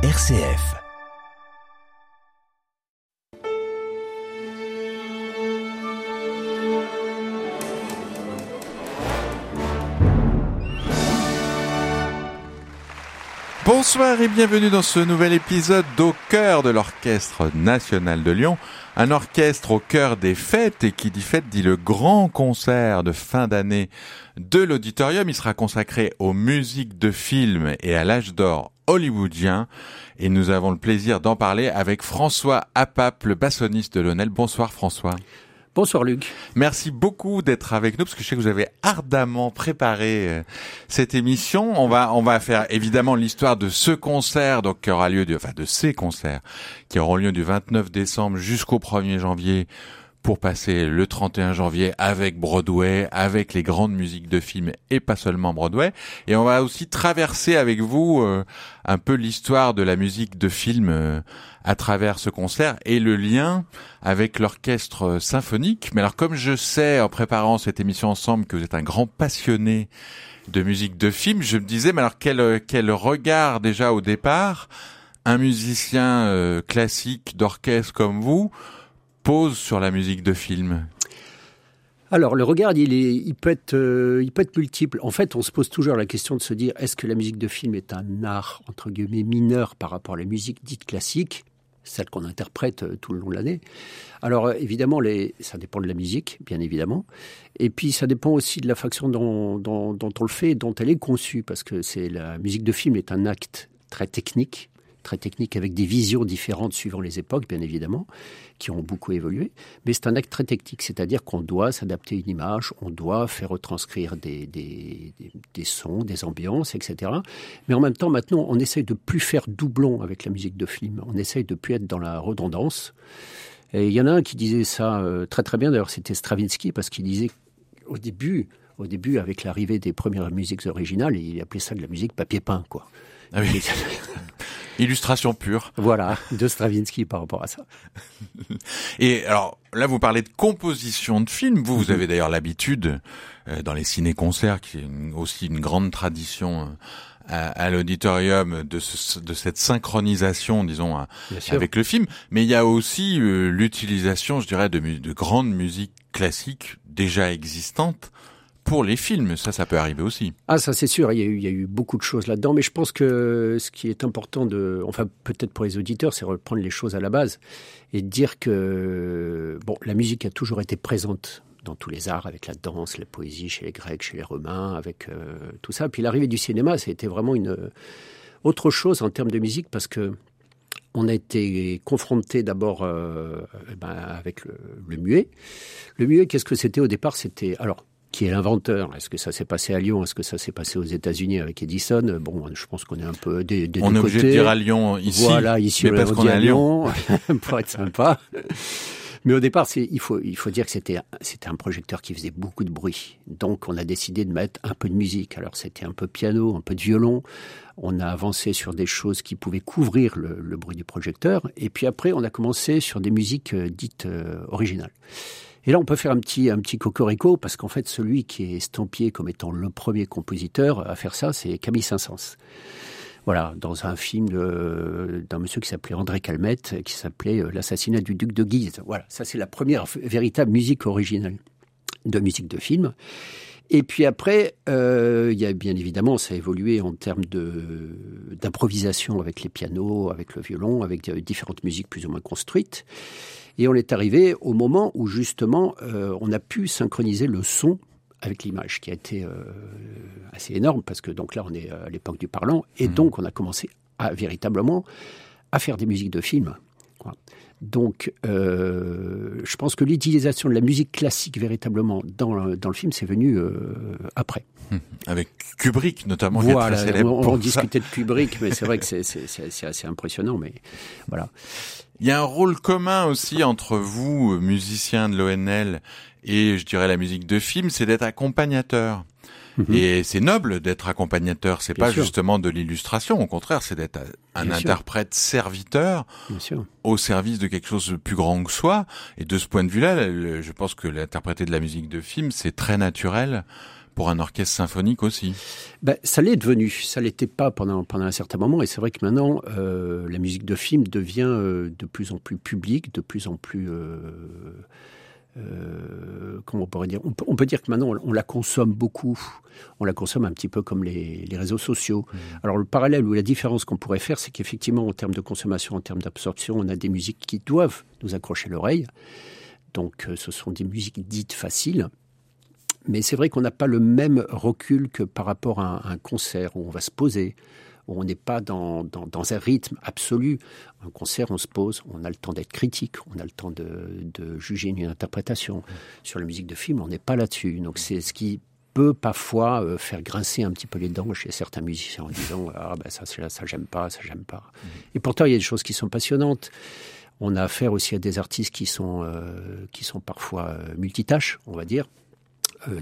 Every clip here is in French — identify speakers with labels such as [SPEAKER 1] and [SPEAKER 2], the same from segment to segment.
[SPEAKER 1] RCF.
[SPEAKER 2] Bonsoir et bienvenue dans ce nouvel épisode d'Au cœur de l'Orchestre national de Lyon. Un orchestre au cœur des fêtes et qui dit fête dit le grand concert de fin d'année de l'auditorium. Il sera consacré aux musiques de films et à l'âge d'or hollywoodien. Et nous avons le plaisir d'en parler avec François Apap, le bassoniste de Lionel. Bonsoir François.
[SPEAKER 3] Bonsoir Luc.
[SPEAKER 2] Merci beaucoup d'être avec nous parce que je sais que vous avez ardemment préparé euh, cette émission. On va on va faire évidemment l'histoire de ce concert donc qui aura lieu de enfin de ces concerts qui auront lieu du 29 décembre jusqu'au 1er janvier pour passer le 31 janvier avec Broadway, avec les grandes musiques de films et pas seulement Broadway. Et on va aussi traverser avec vous euh, un peu l'histoire de la musique de film euh, à travers ce concert et le lien avec l'orchestre symphonique. Mais alors comme je sais en préparant cette émission ensemble que vous êtes un grand passionné de musique de film, je me disais mais alors quel, quel regard déjà au départ un musicien euh, classique d'orchestre comme vous pose sur la musique de film
[SPEAKER 3] alors le regard, il, est, il, peut être, euh, il peut être multiple. En fait, on se pose toujours la question de se dire est-ce que la musique de film est un art entre guillemets mineur par rapport à la musique dite classique, celle qu'on interprète euh, tout le long de l'année? Alors euh, évidemment, ça dépend de la musique, bien évidemment, et puis ça dépend aussi de la dont, dont, dont on le fait, dont elle est conçue, parce que c'est la musique de film est un acte très technique, très technique avec des visions différentes suivant les époques, bien évidemment, qui ont beaucoup évolué. Mais c'est un acte très technique, c'est-à-dire qu'on doit s'adapter à une image, on doit faire retranscrire des, des, des, sons, des ambiances, etc. Mais en même temps, maintenant, on essaye de plus faire doublon avec la musique de film. On essaye de plus être dans la redondance. Et il y en a un qui disait ça euh, très très bien, d'ailleurs c'était Stravinsky, parce qu'il disait au début, au début, avec l'arrivée des premières musiques originales, il appelait ça de la musique papier peint, quoi.
[SPEAKER 2] Ah oui. Illustration pure.
[SPEAKER 3] Voilà, de Stravinsky par rapport à ça.
[SPEAKER 2] Et alors là, vous parlez de composition de films. Vous, vous avez d'ailleurs l'habitude euh, dans les ciné-concerts, qui est aussi une grande tradition euh, à, à l'auditorium de, ce, de cette synchronisation, disons, à, avec le film. Mais il y a aussi euh, l'utilisation, je dirais, de, de grandes musiques classiques déjà existantes pour les films. Ça, ça peut arriver aussi.
[SPEAKER 3] Ah, ça c'est sûr. Il y, a eu, beaucoup de choses là-dedans, mais je pense que ce qui est important enfin peut-être pour les auditeurs, c'est reprendre les choses à la base et dire que bon, la musique a toujours été présente dans tous les arts, avec la danse, la poésie, chez les Grecs, chez les Romains, avec euh, tout ça. Puis l'arrivée du cinéma, été vraiment une autre chose en termes de musique parce que on a été confronté d'abord euh, ben, avec le, le, muet. Le muet, qu'est-ce que c'était au départ? C'était alors qui est l'inventeur. Est-ce que ça s'est passé à Lyon? Est-ce que ça s'est passé aux États-Unis avec Edison? Bon, je pense qu'on est un peu des,
[SPEAKER 2] On est obligé de dire à Lyon ici.
[SPEAKER 3] Voilà, ici
[SPEAKER 2] mais parce qu'on est à Lyon,
[SPEAKER 3] pour être sympa. Mais au départ, il faut, il faut dire que c'était, c'était un projecteur qui faisait beaucoup de bruit. Donc, on a décidé de mettre un peu de musique. Alors, c'était un peu piano, un peu de violon. On a avancé sur des choses qui pouvaient couvrir le, le bruit du projecteur. Et puis après, on a commencé sur des musiques euh, dites euh, originales. Et là, on peut faire un petit, un petit cocorico, parce qu'en fait, celui qui est estampillé comme étant le premier compositeur à faire ça, c'est Camille Saint-Saëns. Voilà, dans un film d'un monsieur qui s'appelait André Calmette, qui s'appelait euh, L'assassinat du duc de Guise. Voilà, ça c'est la première véritable musique originale de musique de film. Et puis après, euh, il y a bien évidemment, ça a évolué en termes d'improvisation avec les pianos, avec le violon, avec différentes musiques plus ou moins construites. Et on est arrivé au moment où justement euh, on a pu synchroniser le son avec l'image, qui a été euh, assez énorme parce que donc là on est à l'époque du parlant et mmh. donc on a commencé à véritablement à faire des musiques de films. Quoi. Donc, euh, je pense que l'utilisation de la musique classique véritablement dans, dans le film, c'est venu euh, après.
[SPEAKER 2] Hum, avec Kubrick notamment,
[SPEAKER 3] voilà,
[SPEAKER 2] qui est très célèbre.
[SPEAKER 3] On, on discutait de Kubrick, mais c'est vrai que c'est assez impressionnant. Mais voilà.
[SPEAKER 2] Il y a un rôle commun aussi entre vous, musiciens de l'ONL, et je dirais la musique de film, c'est d'être accompagnateur. Mhm. Et c'est noble d'être accompagnateur. C'est pas
[SPEAKER 3] sûr.
[SPEAKER 2] justement de l'illustration. Au contraire, c'est d'être un
[SPEAKER 3] Bien
[SPEAKER 2] interprète serviteur au service de quelque chose de plus grand que soi. Et de ce point de vue-là, je pense que l'interpréter de la musique de film, c'est très naturel pour un orchestre symphonique aussi.
[SPEAKER 3] Ben, ça l'est devenu. Ça l'était pas pendant pendant un certain moment. Et c'est vrai que maintenant, euh, la musique de film devient euh, de plus en plus publique, de plus en plus euh, euh, comment on pourrait dire? On peut, on peut, dire que maintenant on, la consomme beaucoup. On la consomme un petit peu comme les, les réseaux sociaux. Mmh. Alors le parallèle ou la différence qu'on pourrait faire, c'est qu'effectivement en termes de consommation, en termes d'absorption, on a des musiques qui doivent nous accrocher l'oreille. Donc euh, ce sont des musiques dites faciles. Mais c'est vrai qu'on n'a pas le même recul que par rapport à un, un concert où on va se poser, où on n'est pas dans, un rythme absolu. Un concert, on se pose, on a le temps d'être critique, on a le temps de, juger une interprétation. Sur la musique de film, on n'est pas là-dessus. Donc c'est ce qui peut parfois euh, faire grincer un petit peu les dents chez certains musiciens en disant ah ben ça ça, j'aime pas ça j'aime pas et pourtant il y a des choses qui sont passionnantes on a affaire aussi à des artistes qui sont euh, qui sont parfois euh, multitâches on va dire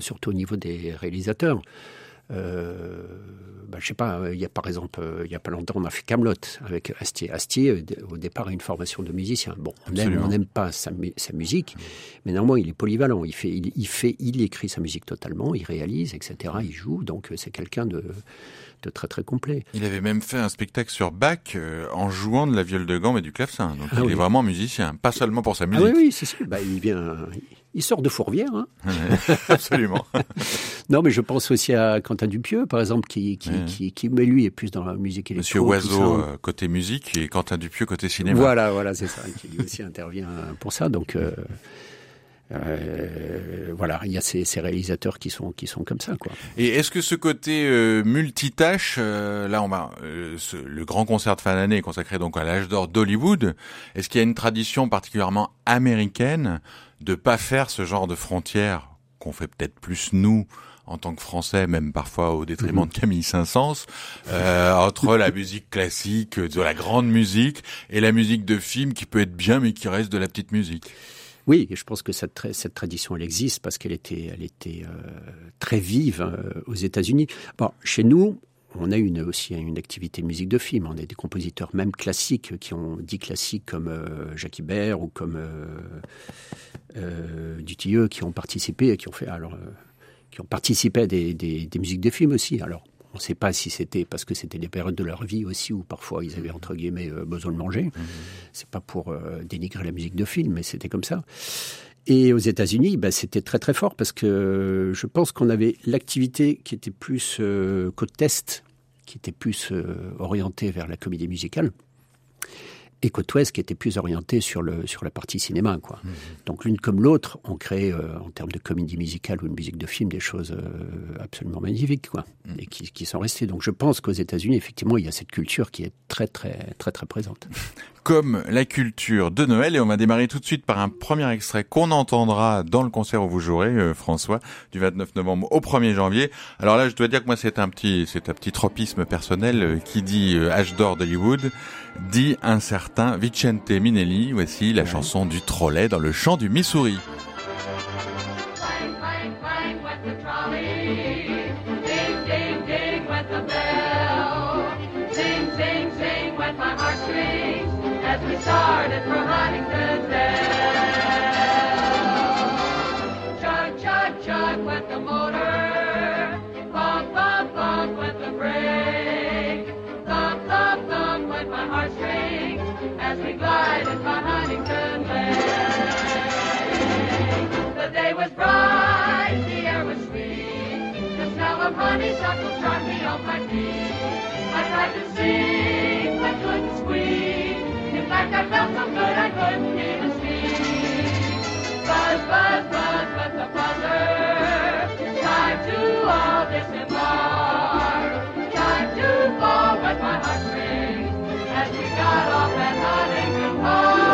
[SPEAKER 3] surtout au niveau des réalisateurs euh, bah, je sais pas, il y a par exemple, il y a pas longtemps, on a fait Camelot avec Astier. Astier, au départ, a une formation de musicien. Bon, on aime, on n'aime pas sa, sa, musique, mais néanmoins, il est polyvalent. Il fait, il, il, fait, il écrit sa musique totalement, il réalise, etc. Il joue, donc c'est quelqu'un de de très très complet.
[SPEAKER 2] Il avait même fait un spectacle sur Bach euh, en jouant de la viole de gamme et du clavecin. Donc ah il oui. est vraiment musicien, pas seulement pour sa musique.
[SPEAKER 3] Ah oui, oui, c'est sûr. Bah, il vient, il sort de Fourvière. Hein.
[SPEAKER 2] Absolument.
[SPEAKER 3] non, mais je pense aussi à Quentin Dupieux, par exemple, qui, qui, qui, qui, mais lui est plus dans la musique électro.
[SPEAKER 2] Monsieur Oiseau euh, côté musique et Quentin Dupieux côté cinéma.
[SPEAKER 3] Voilà, voilà, c'est ça, qui lui aussi intervient pour ça. Donc. Euh, euh, voilà, il y a ces, ces, réalisateurs qui sont qui sont comme ça, quoi.
[SPEAKER 2] Et est-ce que ce côté euh, multitâche, euh, là, on va ce, le grand concert de fin d'année consacré donc à l'âge d'or d'Hollywood, est-ce qu'il y a une tradition particulièrement américaine de pas faire ce genre de frontières qu'on fait peut-être plus nous en tant que Français, même parfois au détriment mmh. de Camille Saint-Saëns, euh, entre la musique classique, de la grande musique, et la musique de film qui peut être bien mais qui reste de la petite musique.
[SPEAKER 3] Oui, je pense que cette, cette tradition, elle existe parce qu'elle était, elle était euh, très vive euh, aux États-Unis. Bon, chez nous, on a une, aussi une activité de musique de film. On a des compositeurs même classiques qui ont dit classiques comme euh, Jacques Ibert ou comme euh, euh, Dutilleux qui ont participé et qui ont fait alors qui ont participé à des, des, des musiques de film aussi. Alors on ne sait pas si c'était parce que c'était des périodes de leur vie aussi où parfois ils avaient entre guillemets besoin de manger. Mmh. C'est pas pour dénigrer la musique de film, mais c'était comme ça. Et aux États-Unis, bah, c'était très très fort parce que je pense qu'on avait l'activité qui était plus euh, côte est, qui était plus euh, orientée vers la comédie musicale et Côte Ouest qui était plus orienté sur, le, sur la partie cinéma. Quoi. Mmh. Donc l'une comme l'autre ont créé, euh, en termes de comédie musicale ou de musique de film, des choses euh, absolument magnifiques quoi, mmh. et qui, qui, sont restées. Donc je pense qu'aux États-Unis, effectivement, il y a cette culture qui est très, très, très, très présente.
[SPEAKER 2] Comme la culture de Noël, et on va démarrer tout de suite par un premier extrait qu'on entendra dans le concert où vous jouerez, euh, François, du 29 novembre au 1er janvier. Alors là, je dois dire que moi, c'est un petit, c'est un petit tropisme personnel euh, qui dit euh, H d'or d'Hollywood dit un certain Vicente Minelli. Voici la chanson du trolley dans le champ du Missouri. Me. I tried to sing, but couldn't squeeze In fact, I felt so good I couldn't even speak. Buzz, buzz, buzz, but the buzzer. Time to all disembark. Time to fall, but my heart springs. As we got off at Huntington Park,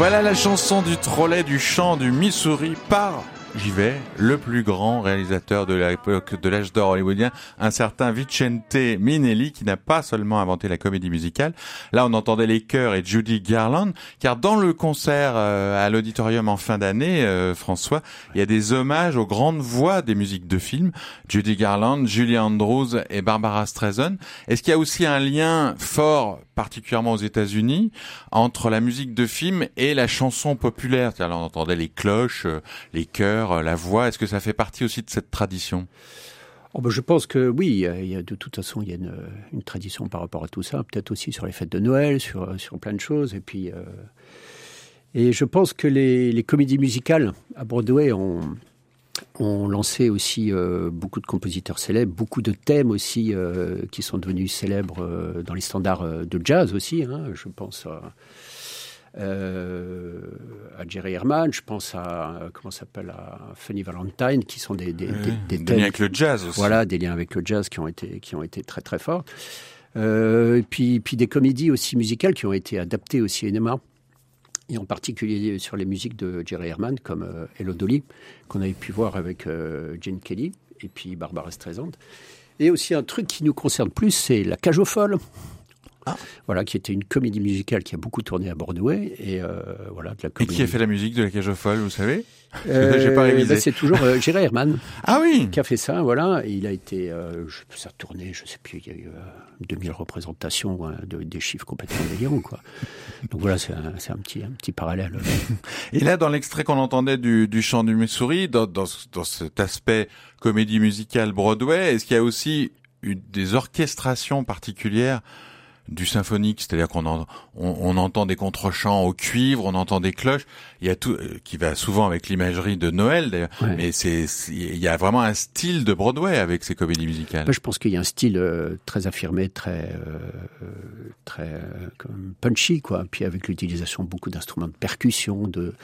[SPEAKER 2] Voilà la chanson du trolley du chant du Missouri par j'y vais, le plus grand réalisateur de l'époque de l'âge d'or hollywoodien, un certain Vicente Minelli, qui n'a pas seulement inventé la comédie musicale. Là, on entendait les chœurs et Judy Garland, car dans le concert euh, à l'auditorium en fin d'année, euh, François, il y a des hommages aux grandes voix des musiques de films, Judy Garland, Julie Andrews et Barbara Streisand. Est-ce qu'il y a aussi un lien fort, particulièrement aux États-Unis, entre la musique de film et la chanson populaire? C'est-à-dire, on entendait les cloches, euh, les chœurs, la voix. Est-ce que ça fait partie aussi de cette tradition?
[SPEAKER 3] Oh ben je pense que oui, de toute façon, il y a une, tradition par rapport à tout ça, peut-être aussi sur les fêtes de Noël, sur, sur plein de choses. Et puis, euh, et je pense que les, comédies musicales à Broadway ont, lancé aussi euh, beaucoup de compositeurs célèbres, beaucoup de thèmes aussi euh, qui sont devenus célèbres euh, dans les standards euh, de jazz aussi. Hein, je pense euh, à Jerry Herman, je pense à comment s'appelle à Fanny Valentine, qui sont des des,
[SPEAKER 2] Oui,
[SPEAKER 3] des,
[SPEAKER 2] des
[SPEAKER 3] thèmes,
[SPEAKER 2] liens avec le jazz aussi.
[SPEAKER 3] voilà, des liens avec le jazz qui ont été qui ont été très très forts. Euh, et puis puis des comédies aussi musicales qui ont été adaptées au cinéma. Et en particulier sur les musiques de Jerry Herman, comme euh, Hello Dolly, qu'on avait pu voir avec Gene Kelly et puis Barbara Streisand. Et aussi un truc qui nous concerne plus, c'est La Cage aux Folles.
[SPEAKER 2] Ah.
[SPEAKER 3] Voilà, qui était une comédie musicale qui a beaucoup tourné à Broadway. Et euh, voilà, de la
[SPEAKER 2] Et
[SPEAKER 3] comédie.
[SPEAKER 2] qui a fait la musique de la cage aux folles, vous savez?
[SPEAKER 3] Euh,
[SPEAKER 2] J'ai pas révisé.
[SPEAKER 3] ben, C'est toujours euh, Jerry Herman
[SPEAKER 2] Ah oui
[SPEAKER 3] qui a fait ça, voilà. Et il a été, euh, je, ça a tourné, je sais plus, il y a eu euh, 2000 représentations, hein, de, des chiffres complètement délirants, quoi. Donc voilà, c'est un, petit, un petit parallèle.
[SPEAKER 2] Et là, dans l'extrait qu'on entendait du, du chant du Missouri, dans, dans, ce- dans cet aspect comédie musicale Broadway, est-ce qu'il y a aussi une, des orchestrations particulières du symphonique, c'est-à-dire qu'on en- on, on entend des contrechants au cuivre, on entend des cloches, il y a tout euh, qui va souvent avec l'imagerie de Noël d'ailleurs,
[SPEAKER 3] Ouais.
[SPEAKER 2] mais c'est il y a vraiment un style de Broadway avec ces comédies musicales.
[SPEAKER 3] Je pense qu'il y a un style euh, très affirmé, très, euh, très euh, punchy, quoi. Puis avec l'utilisation de beaucoup d'instruments de percussion, de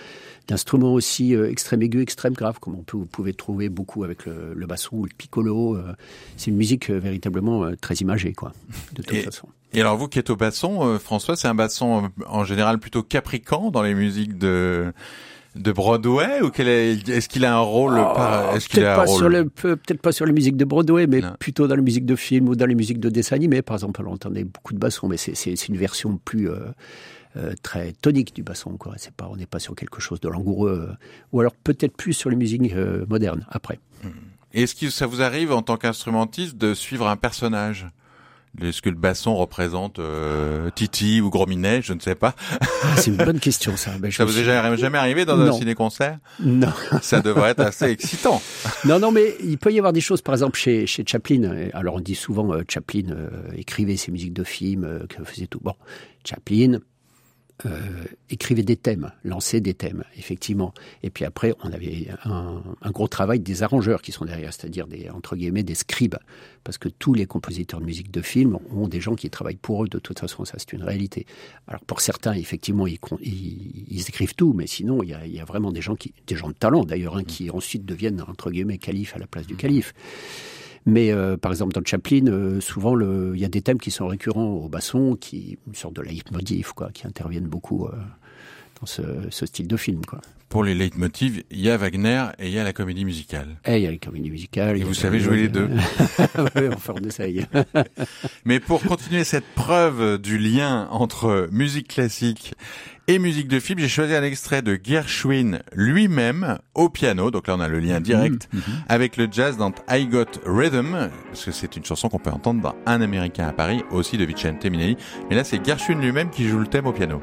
[SPEAKER 3] d'instruments aussi euh, extrême aigu, extrême grave, comme on peut, vous pouvez trouver beaucoup avec le, le basson ou le piccolo. euh. c'est une musique euh, véritablement euh, très imagée, quoi. De toute
[SPEAKER 2] Et-
[SPEAKER 3] façon.
[SPEAKER 2] Et alors vous qui êtes au basson, euh, François, c'est un basson en général plutôt capricant dans les musiques de de Broadway ou quel est est-ce qu'il a un rôle par est-ce qu'il
[SPEAKER 3] Ah, Peut-être
[SPEAKER 2] a un
[SPEAKER 3] pas,
[SPEAKER 2] rôle?
[SPEAKER 3] sur le- peut- peut-être pas sur les musiques de Broadway, mais
[SPEAKER 2] Non.
[SPEAKER 3] plutôt dans les musiques de films ou dans les musiques de dessins animés. Par exemple, on entendait beaucoup de bassons, mais c'est- c'est c'est une version plus euh, euh, très tonique du basson. Quoi. C'est pas, on n'est pas sur quelque chose de langoureux. euh, ou alors peut-être plus sur les musiques modernes après.
[SPEAKER 2] Et Est-ce que ça vous arrive en tant qu'instrumentiste de suivre un personnage? Est-ce que le basson représente euh, Titi ou Gros Minet Je ne sais pas.
[SPEAKER 3] Ah, c'est une bonne question, ça. Ben, je
[SPEAKER 2] Ça vous est jamais, jamais arrivé dans un
[SPEAKER 3] Non.
[SPEAKER 2] ciné-concert?
[SPEAKER 3] Non.
[SPEAKER 2] Ça devrait être assez excitant.
[SPEAKER 3] non, non, mais il peut y avoir des choses, par exemple, chez, chez Chaplin. Alors, on dit souvent, euh, Chaplin euh, écrivait ses musiques de films, que faisait tout. Bon, Chaplin euh, écrivait des thèmes, lançait des thèmes, effectivement. Et puis après, on avait un, un gros travail des arrangeurs qui sont derrière, c'est-à-dire des, entre guillemets, des scribes. Parce que tous les compositeurs de musique de film ont des gens qui travaillent pour eux, de toute façon, ça c'est une réalité. Alors pour certains, effectivement, ils, ils, ils écrivent tout, mais sinon, il y a, il y a vraiment des gens, qui, des gens de talent d'ailleurs, hein, qui ensuite deviennent, entre guillemets, calife à la place du calife. Mais euh, par exemple, dans Chaplin, euh, souvent, il y a des thèmes qui sont récurrents au basson, qui une sorte de leitmotiv, quoi, qui interviennent beaucoup euh, dans ce, ce style de film, quoi.
[SPEAKER 2] Pour les leitmotivs, il y a Wagner et il y a la comédie musicale.
[SPEAKER 3] Et il y a les comédies musicales.
[SPEAKER 2] Et vous savez jouer les deux.
[SPEAKER 3] oui, enfin, on essaye.
[SPEAKER 2] Mais pour continuer cette preuve du lien entre musique classique et musique de film, j'ai choisi un extrait de Gershwin lui-même au piano. Donc là, on a le lien direct avec le jazz dans I Got Rhythm, parce que c'est une chanson qu'on peut entendre dans Un Américain à Paris, aussi de Vicente Minelli. Mais là, c'est Gershwin lui-même qui joue le thème au piano.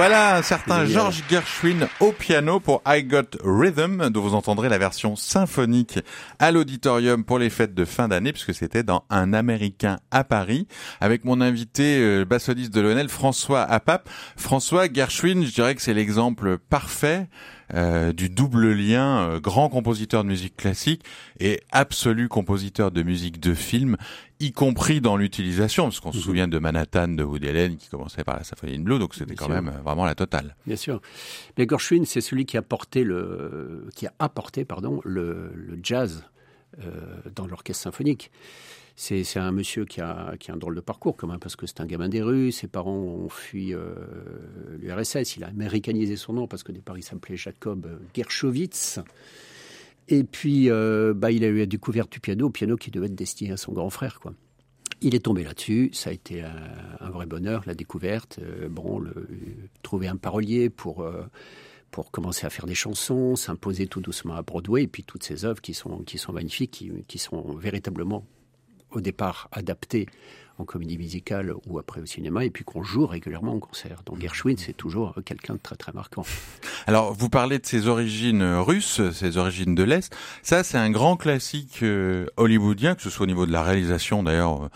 [SPEAKER 2] Voilà un certain George Gershwin au piano pour I Got Rhythm, dont vous entendrez la version symphonique à l'auditorium pour les fêtes de fin d'année, puisque c'était dans Un Américain à Paris, avec mon invité euh, bassoniste de Lionel, François Apap. François Gershwin, je dirais que c'est l'exemple parfait euh, du double lien euh, grand compositeur de musique classique et absolu compositeur de musique de film, y compris dans l'utilisation, parce qu'on se mhm. souvient de Manhattan de Woody Allen qui commençait par la symphonie de Blue, donc c'était quand même euh, vraiment la totale.
[SPEAKER 3] Bien sûr. Mais Gershwin, c'est celui qui a porté le, qui a apporté, pardon, le, le jazz euh, dans l'orchestre symphonique. C'est un monsieur qui a, qui a un drôle de parcours quand même, parce que c'est un gamin des rues, ses parents ont fui euh, l'URSS, il a américanisé son nom, parce que départ il s'appelait Jacob Gershowitz. Et puis, euh, bah, il a eu la découverte du piano, piano qui devait être destiné à son grand frère, quoi. Il est tombé là-dessus, ça a été un, vrai bonheur, la découverte. Euh, bon, trouver un parolier pour, pour commencer à faire des chansons, s'imposer tout doucement à Broadway, et puis toutes ces œuvres qui sont, qui sont magnifiques, qui sont véritablement au départ adapté en comédie musicale ou après au cinéma, et puis qu'on joue régulièrement en concert. Donc Gershwin, c'est toujours quelqu'un de très très marquant.
[SPEAKER 2] Alors, vous parlez de ses origines russes, ses origines de l'Est. Ça, c'est un grand classique euh, hollywoodien, que ce soit au niveau de la réalisation d'ailleurs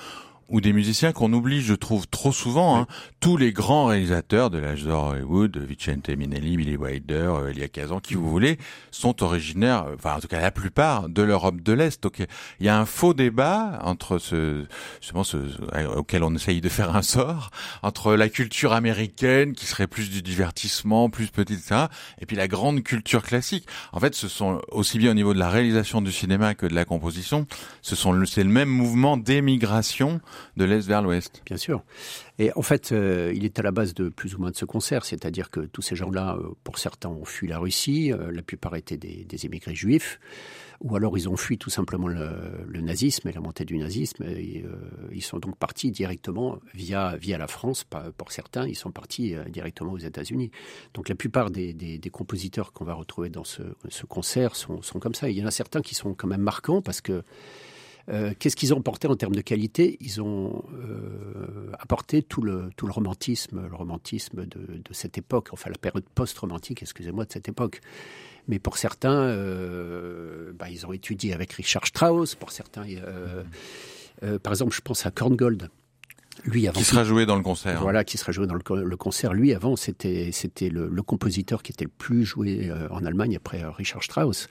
[SPEAKER 2] ou des musiciens qu'on oublie, je trouve, trop souvent. Hein. Tous les grands réalisateurs de l'âge d'or Hollywood, Vicente Minelli, Billy Wilder, euh, Elia Kazan, qui vous voulez, sont originaires, euh, enfin en tout cas la plupart, de l'Europe de l'Est. Donc il y a un faux débat entre ce, justement, ce, auquel on essaye de faire un sort, entre la culture américaine, qui serait plus du divertissement, plus petite, ça, et puis la grande culture classique. En fait, ce sont aussi bien au niveau de la réalisation du cinéma que de la composition, ce sont c'est le même mouvement d'émigration de l'Est vers l'Ouest.
[SPEAKER 3] Bien sûr. Et en fait, euh, il est à la base de plus ou moins de ce concert, c'est-à-dire que tous ces gens-là, euh, pour certains, ont fui la Russie, euh, la plupart étaient des, émigrés juifs, ou alors ils ont fui tout simplement le, nazisme et la montée du nazisme. Et, ils sont donc partis directement via, via la France, pour certains, ils sont partis directement aux États-Unis. Donc la plupart des, compositeurs qu'on va retrouver dans ce, ce concert sont, comme ça. Il y en a certains qui sont quand même marquants parce que euh, qu'est-ce qu'ils ont apporté en termes de qualité? Ils ont euh, apporté tout le, tout le romantisme, le romantisme de, de cette époque, enfin la période post-romantique, excusez-moi, de cette époque. Mais pour certains, euh, bah, ils ont étudié avec Richard Strauss. Pour certains, par exemple, je pense à Korngold.
[SPEAKER 2] Lui avant qui sera joué dans le concert.
[SPEAKER 3] Voilà, qui sera joué dans le, concert. Lui avant, c'était c'était le, le, compositeur qui était le plus joué en Allemagne après Richard Strauss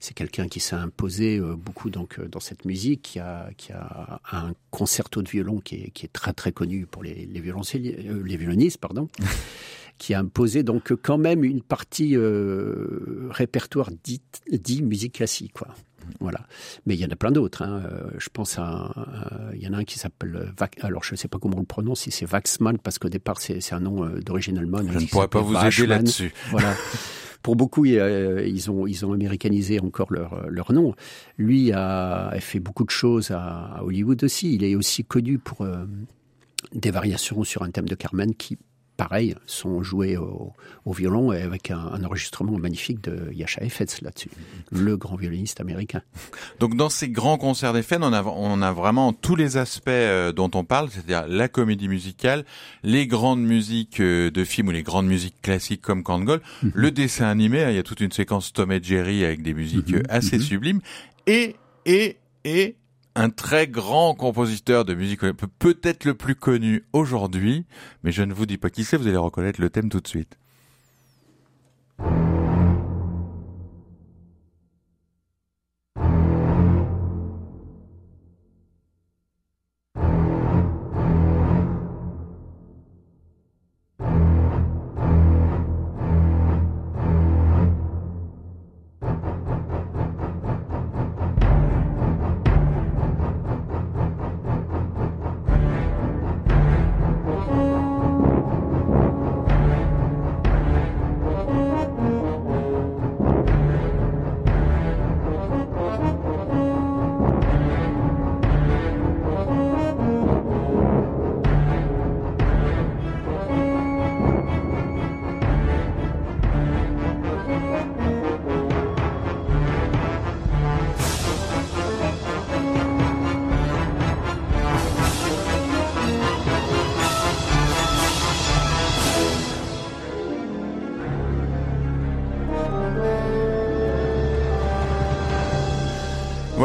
[SPEAKER 3] c'est quelqu'un qui s'est imposé euh, beaucoup donc euh, dans cette musique, qui a, qui a un concerto de violon qui est, qui est très très connu pour les, les, euh, les violonistes, pardon. qui a imposé donc quand même une partie répertoire dit, dit musique classique, quoi. Voilà. Mais il y en a plein d'autres. Hein. Je pense à, il y en a un qui s'appelle alors je ne sais pas comment on le prononce, si c'est Waxman parce qu'au départ c'est un nom d'origine allemande.
[SPEAKER 2] Je ne pourrais pas vous aider là-dessus.
[SPEAKER 3] Voilà. Pour beaucoup, euh, ils ont, ils ont américanisé encore leur, leur nom. Lui a, fait beaucoup de choses à, Hollywood aussi. Il est aussi connu pour euh, des variations sur un thème de Carmen qui pareil, sont joués au, violon et avec un, enregistrement magnifique de Yasha Effetz là-dessus, le grand violoniste américain.
[SPEAKER 2] Donc dans ces grands concerts d'Eiffel, on a, on a vraiment tous les aspects euh, dont on parle, c'est-à-dire la comédie musicale, les grandes musiques euh, de films ou les grandes musiques classiques comme Kangol, mhm. le dessin animé, hein, il y a toute une séquence Tom et Jerry avec des musiques mhm. assez mhm. sublimes, et, et, et un très grand compositeur de musique, peut-être le plus connu aujourd'hui, mais je ne vous dis pas qui c'est, vous allez reconnaître le thème tout de suite.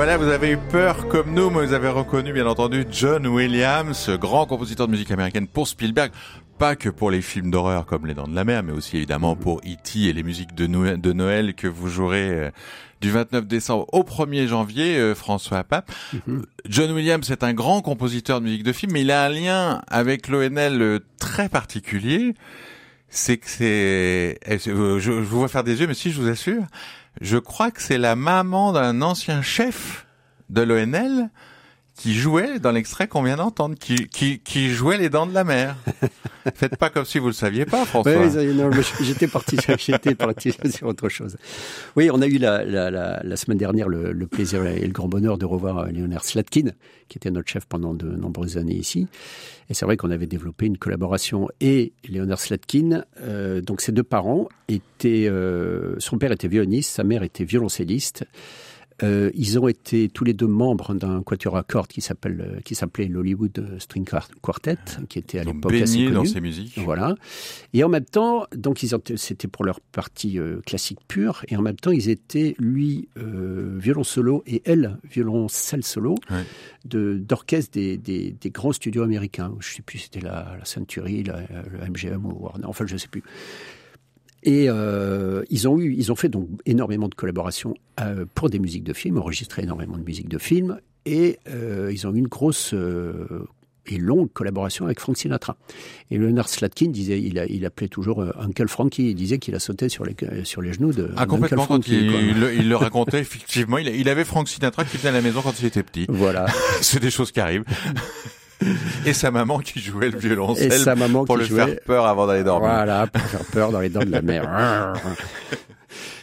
[SPEAKER 2] Voilà, vous avez eu peur comme nous, mais vous avez reconnu bien entendu John Williams, grand compositeur de musique américaine pour Spielberg. Pas que pour les films d'horreur comme Les Dents de la Mer, mais aussi évidemment pour E.T. et les musiques de Noël, que vous jouerez euh, du 29 décembre au 1er janvier, euh, François Pape. Mhm. John Williams est un grand compositeur de musique de film, mais il a un lien avec l'ONL euh, très particulier. C'est que c'est... Je, je vous vois faire des yeux, mais si je vous assure, je crois que c'est la maman d'un ancien chef de l'ONL qui jouait dans l'extrait qu'on vient d'entendre, qui, qui, qui jouait les dents de la mer. Faites pas comme si vous le saviez pas, François.
[SPEAKER 3] Oui, non, j'étais parti, j'étais parti sur autre chose. Oui, on a eu la, la, la, la semaine dernière le, le, plaisir et le grand bonheur de revoir euh, Leonard Slatkin, qui était notre chef pendant de nombreuses années ici. Et c'est vrai qu'on avait développé une collaboration. Et Leonard Slatkin, euh, donc ses deux parents étaient, euh, son père était violoniste, sa mère était violoncelliste. Euh, ils ont été tous les deux membres d'un quatuor à cordes qui s'appelle euh, qui s'appelait l'Hollywood String Quartet, qui était à l'époque assez connu.
[SPEAKER 2] dans ces musiques.
[SPEAKER 3] Voilà. Et en même temps, donc ils c'était pour leur partie euh, classique pure, et en même temps ils étaient lui euh, violon solo et elle violoncelle solo ouais. de d'orchestre des, des, des, grands studios américains. Je sais plus c'était la, la Century, la, le MGM ou Warner, enfin je sais plus. Et euh, ils ont eu, ils ont fait donc énormément de collaborations euh, pour des musiques de films, enregistré énormément de musiques de films, et euh, ils ont eu une grosse euh, et longue collaboration avec Frank Sinatra. Et Leonard Slatkin disait, il, a, il appelait toujours euh, Uncle Frankie, il disait qu'il a sauté sur les, sur les genoux de
[SPEAKER 2] ah, complètement, Uncle Frankie. Il, il, il, le racontait effectivement, il, il avait Frank Sinatra qui venait à la maison quand il était petit.
[SPEAKER 3] Voilà.
[SPEAKER 2] C'est des choses qui arrivent. Et sa maman qui jouait le violoncelle
[SPEAKER 3] et sa maman
[SPEAKER 2] pour
[SPEAKER 3] qui
[SPEAKER 2] le
[SPEAKER 3] jouait...
[SPEAKER 2] faire peur avant d'aller dormir.
[SPEAKER 3] Voilà, pour faire peur dans les dents de la mer.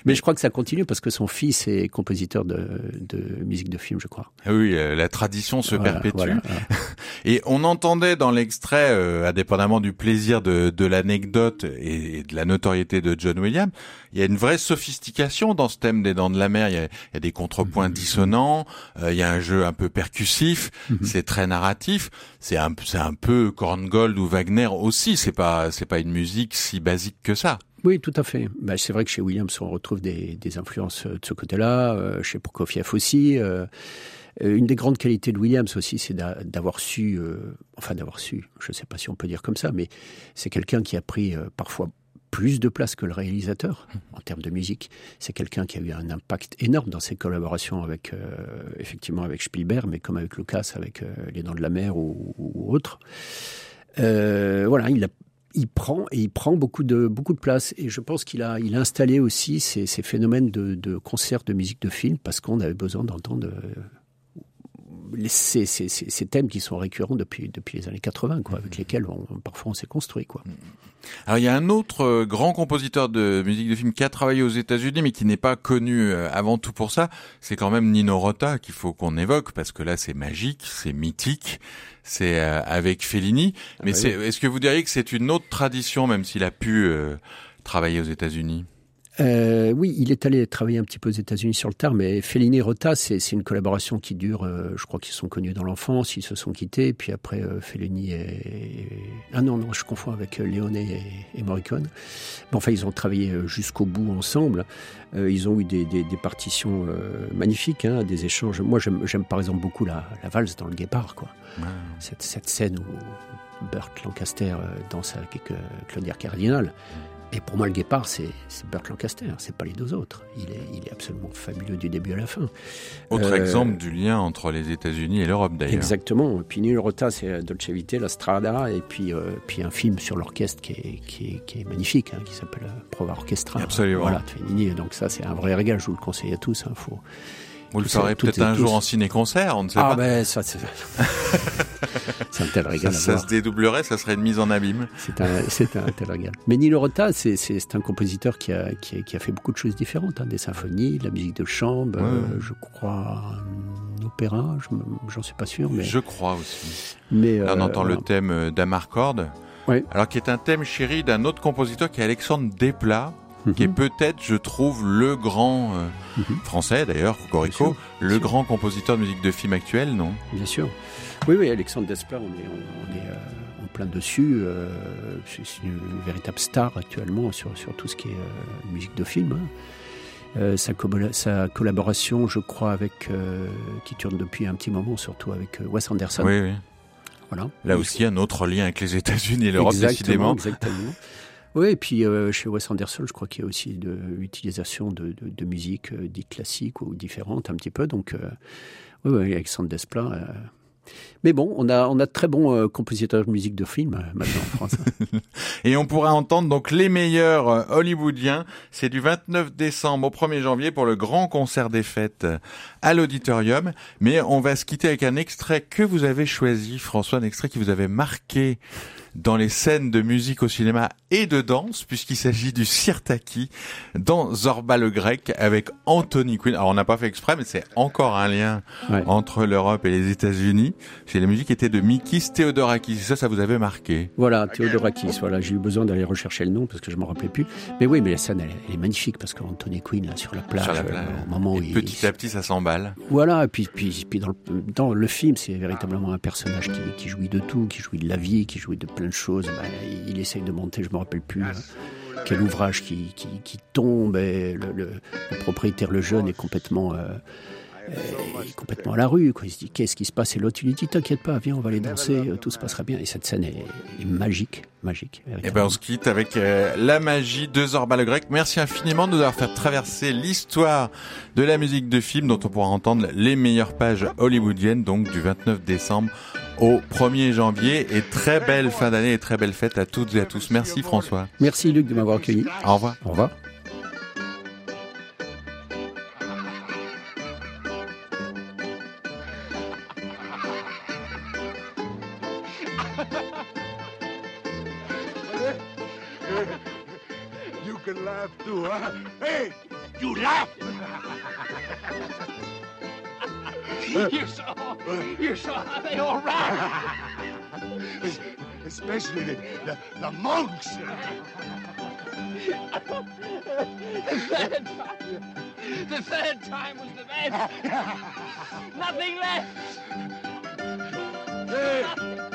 [SPEAKER 3] Mais je crois que ça continue parce que son fils est compositeur de, de musique de film, je crois.
[SPEAKER 2] Ah oui, euh, la tradition se voilà, perpétue. Voilà, voilà. Et on entendait dans l'extrait, euh, indépendamment du plaisir de, de l'anecdote et, et, de la notoriété de John Williams, il y a une vraie sophistication dans ce thème des Dents de la Mer. Il y a, il y a des contrepoints mmh. dissonants, euh, il y a un jeu un peu percussif, mmh. c'est très narratif. C'est un, un peu Korngold ou Wagner aussi. C'est pas, c'est pas une musique si basique que ça.
[SPEAKER 3] Oui, tout à fait. Ben, c'est vrai que chez Williams, on retrouve des, influences de ce côté-là, euh, chez Prokofiev aussi. Euh, une des grandes qualités de Williams aussi, c'est d'avoir su, euh, enfin d'avoir su, je ne sais pas si on peut dire comme ça, mais c'est quelqu'un qui a pris euh, parfois plus de place que le réalisateur en termes de musique. C'est quelqu'un qui a eu un impact énorme dans ses collaborations avec, euh, effectivement, avec Spielberg, mais comme avec Lucas, avec euh, Les Dents de la Mer ou, ou autres. Euh, voilà, il a il prend et il prend beaucoup de beaucoup de place. Et je pense qu'il a il a installé aussi ces, ces phénomènes de, de concerts de musique de film parce qu'on avait besoin d'entendre ces, ces, ces, thèmes qui sont récurrents depuis, depuis les années 80, quoi, avec lesquels on, parfois on s'est construit. Quoi.
[SPEAKER 2] Alors il y a un autre euh, grand compositeur de musique de film qui a travaillé aux États-Unis, mais qui n'est pas connu euh, avant tout pour ça. C'est quand même Nino Rota qu'il faut qu'on évoque parce que là c'est magique, c'est mythique, c'est euh, avec Fellini. Mais ah, oui. est-ce que vous diriez que c'est une autre tradition, même s'il a pu euh, travailler aux États-Unis?
[SPEAKER 3] Euh, oui, il est allé travailler un petit peu aux États-Unis sur le tard, mais Fellini et Rota, c'est une collaboration qui dure. Euh, je crois qu'ils sont connus dans l'enfance, ils se sont quittés, puis après euh, Fellini et ah non non, je confonds avec euh, Leone et, et Morricone. Mais enfin, ils ont travaillé jusqu'au bout ensemble. Ils ont eu des, des, des partitions magnifiques, hein, des échanges. Moi, j'aime par exemple beaucoup la, la, valse dans le Guépard, quoi. Wow. Cette, cette, scène où Burt Lancaster danse avec Claudia Cardinal. Et pour moi, le guépard, c'est Burt Lancaster, c'est pas les deux autres. Il est, il est absolument fabuleux du début à la fin.
[SPEAKER 2] Autre euh, exemple du lien entre les États-Unis et l'Europe, d'ailleurs.
[SPEAKER 3] Exactement. Puis Rota, c'est Dolce Vita, La Strada, et puis, euh, puis un film sur l'orchestre qui est, qui, est, qui est magnifique, hein, qui s'appelle euh, Prova Orchestra.
[SPEAKER 2] Absolument.
[SPEAKER 3] Voilà, Fellini. Donc ça, c'est un vrai régal. Je vous le conseille à tous. Hein, faut,
[SPEAKER 2] vous le ferez peut-être un jour en ciné-concert, on ne sait
[SPEAKER 3] ah
[SPEAKER 2] pas.
[SPEAKER 3] Ben, ça, c'est... c'est un tel régal.
[SPEAKER 2] Ça, ça se dédoublerait, ça serait une mise en abîme.
[SPEAKER 3] C'est un, un tel régal. Mais Nino Rota, c'est, un compositeur qui a, qui, a, qui a fait beaucoup de choses différentes, hein, des symphonies, de la musique de chambre, ouais. euh, je crois un opéra, je, j'en suis pas sûr. Mais...
[SPEAKER 2] Je crois aussi. Mais, Là, on euh, entend voilà. le thème euh, d'Amarcord, oui. alors qui est un thème chéri d'un autre compositeur qui est Alexandre Desplat, mmh. qui est peut-être, je trouve, le grand euh, mmh. français d'ailleurs, Cocorico, le grand sûr. compositeur de musique de film actuel, non?
[SPEAKER 3] Bien sûr. Oui, oui, Alexandre Desplat, on est, on, on est euh, en plein dessus. Euh, c'est une, une, véritable star actuellement sur, sur tout ce qui est musique de film. Hein. Euh, sa, sa, collaboration, je crois, avec qui tourne depuis un petit moment, surtout avec Wes Anderson.
[SPEAKER 2] Oui, oui.
[SPEAKER 3] Voilà.
[SPEAKER 2] Là aussi, un autre lien avec les États-Unis et l'Europe, décidément.
[SPEAKER 3] Exactement. Oui, et puis chez Wes Anderson, je crois qu'il y a aussi de l'utilisation de, de, de, musique dite classique ou différente un petit peu. Donc, oui, oui, Alexandre Desplat mais bon, on a, on a de très bons euh, compositeurs de musique de film euh, maintenant en France.
[SPEAKER 2] Et on pourra entendre donc les meilleurs euh, hollywoodiens. C'est du 29 décembre au 1er janvier pour le grand concert des fêtes à l'auditorium. Mais on va se quitter avec un extrait que vous avez choisi, François, un extrait qui vous avait marqué dans les scènes de musique au cinéma et de danse, puisqu'il s'agit du Sirtaki dans Zorba le Grec avec Anthony Quinn. Alors on n'a pas fait exprès, mais c'est encore un lien entre l'Europe et les États-Unis. C'est la musique était de Mikis Theodorakis. Ça, ça vous avait marqué
[SPEAKER 3] Voilà, Theodorakis. Voilà, j'ai eu besoin d'aller rechercher le nom parce que je me rappelais plus. Mais oui, mais la scène, elle, est magnifique parce qu'Anthony Quinn là sur la plage,
[SPEAKER 2] sur la plage. Euh, au moment où petit à petit, ça s'emballe.
[SPEAKER 3] Voilà, et puis puis, puis dans, le, dans le film, c'est véritablement un personnage qui, qui jouit de tout, qui jouit de la vie, qui jouit de plein de choses. Ben, il essaye de monter, je me rappelle plus. Hein, quel ouvrage qui, qui, qui tombe et le, le, le, propriétaire, le jeune, est complètement euh, il est complètement à la rue. Quoi. Il se dit qu'est-ce qui se passe? Et l'autre il lui dit t'inquiète pas, viens, on va aller danser, euh, tout se passera bien. Et cette scène est, magique, magique.
[SPEAKER 2] Et eh ben on se quitte avec euh, la magie de Zorba le Grec. Merci infiniment de nous avoir fait traverser l'histoire de la musique de film dont on pourra entendre les meilleures pages hollywoodiennes, donc du 29 décembre au 1er janvier. Et très belle fin d'année et très belle fête à toutes et à tous. Merci François.
[SPEAKER 3] Merci Luc de m'avoir accueilli.
[SPEAKER 2] Au revoir.
[SPEAKER 3] Au revoir.
[SPEAKER 1] Saw how they all ran. Especially the, the, the monks. the third time, the third time was the best. Nothing left. Nothing.